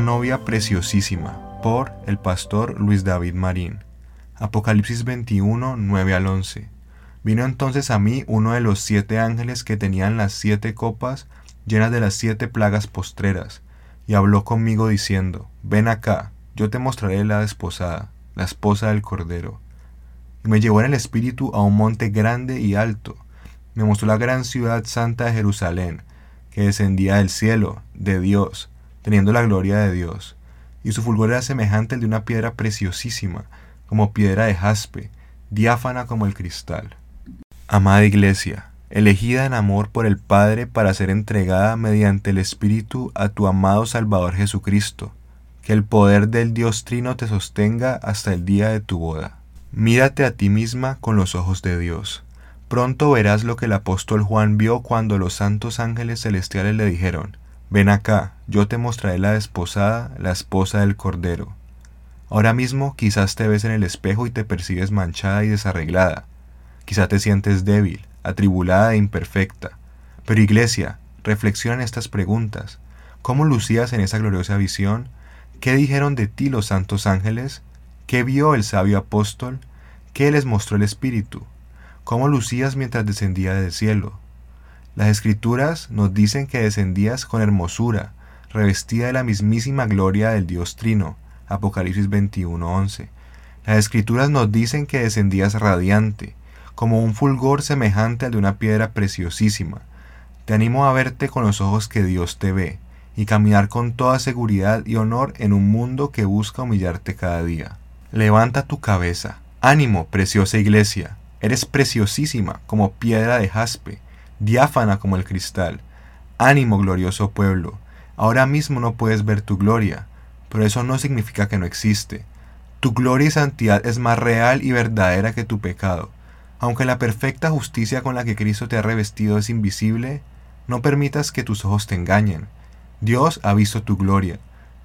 novia preciosísima por el pastor Luis David Marín. Apocalipsis 21, 9 al 11. Vino entonces a mí uno de los siete ángeles que tenían las siete copas llenas de las siete plagas postreras, y habló conmigo diciendo, Ven acá, yo te mostraré la desposada, la esposa del Cordero. Y me llevó en el espíritu a un monte grande y alto, me mostró la gran ciudad santa de Jerusalén, que descendía del cielo, de Dios, teniendo la gloria de Dios, y su fulgor era semejante al de una piedra preciosísima, como piedra de jaspe, diáfana como el cristal. Amada Iglesia, elegida en amor por el Padre para ser entregada mediante el Espíritu a tu amado Salvador Jesucristo, que el poder del Dios Trino te sostenga hasta el día de tu boda. Mírate a ti misma con los ojos de Dios. Pronto verás lo que el apóstol Juan vio cuando los santos ángeles celestiales le dijeron, Ven acá, yo te mostraré la desposada, la esposa del Cordero. Ahora mismo quizás te ves en el espejo y te percibes manchada y desarreglada, Quizá te sientes débil, atribulada e imperfecta. Pero iglesia, reflexiona en estas preguntas. ¿Cómo lucías en esa gloriosa visión? ¿Qué dijeron de ti los santos ángeles? ¿Qué vio el sabio apóstol? ¿Qué les mostró el Espíritu? ¿Cómo lucías mientras descendía del cielo? Las escrituras nos dicen que descendías con hermosura, revestida de la mismísima gloria del Dios Trino. Apocalipsis 21:11. Las escrituras nos dicen que descendías radiante, como un fulgor semejante al de una piedra preciosísima. Te animo a verte con los ojos que Dios te ve, y caminar con toda seguridad y honor en un mundo que busca humillarte cada día. Levanta tu cabeza. Ánimo, preciosa iglesia. Eres preciosísima como piedra de jaspe, diáfana como el cristal. Ánimo, glorioso pueblo. Ahora mismo no puedes ver tu gloria, pero eso no significa que no existe. Tu gloria y santidad es más real y verdadera que tu pecado. Aunque la perfecta justicia con la que Cristo te ha revestido es invisible, no permitas que tus ojos te engañen. Dios ha visto tu gloria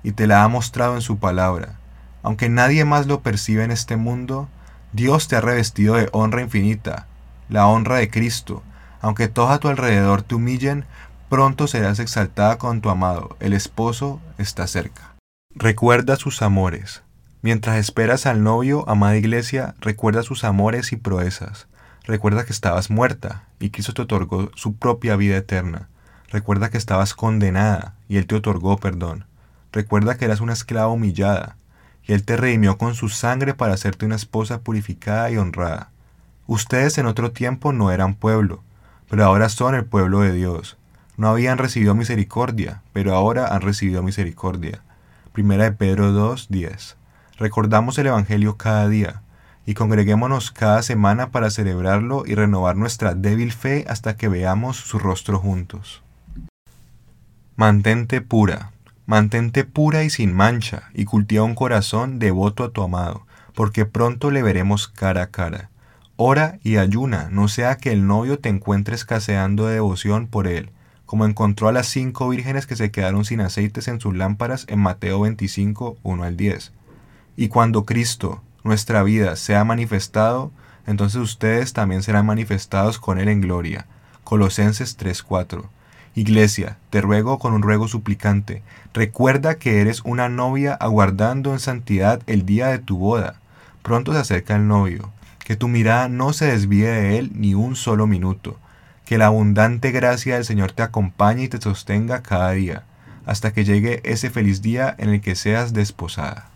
y te la ha mostrado en su palabra. Aunque nadie más lo percibe en este mundo, Dios te ha revestido de honra infinita, la honra de Cristo. Aunque todos a tu alrededor te humillen, pronto serás exaltada con tu amado. El esposo está cerca. Recuerda sus amores. Mientras esperas al novio, amada iglesia, recuerda sus amores y proezas. Recuerda que estabas muerta y Cristo te otorgó su propia vida eterna. Recuerda que estabas condenada y Él te otorgó perdón. Recuerda que eras una esclava humillada y Él te redimió con su sangre para hacerte una esposa purificada y honrada. Ustedes en otro tiempo no eran pueblo, pero ahora son el pueblo de Dios. No habían recibido misericordia, pero ahora han recibido misericordia. Primera de Pedro 2.10 Recordamos el Evangelio cada día y congreguémonos cada semana para celebrarlo y renovar nuestra débil fe hasta que veamos su rostro juntos. Mantente pura, mantente pura y sin mancha, y cultiva un corazón devoto a tu amado, porque pronto le veremos cara a cara. Ora y ayuna, no sea que el novio te encuentre escaseando de devoción por él, como encontró a las cinco vírgenes que se quedaron sin aceites en sus lámparas en Mateo 25, 1 al 10. Y cuando Cristo, nuestra vida, sea manifestado, entonces ustedes también serán manifestados con Él en gloria. Colosenses 3:4. Iglesia, te ruego con un ruego suplicante, recuerda que eres una novia aguardando en santidad el día de tu boda. Pronto se acerca el novio. Que tu mirada no se desvíe de él ni un solo minuto. Que la abundante gracia del Señor te acompañe y te sostenga cada día, hasta que llegue ese feliz día en el que seas desposada.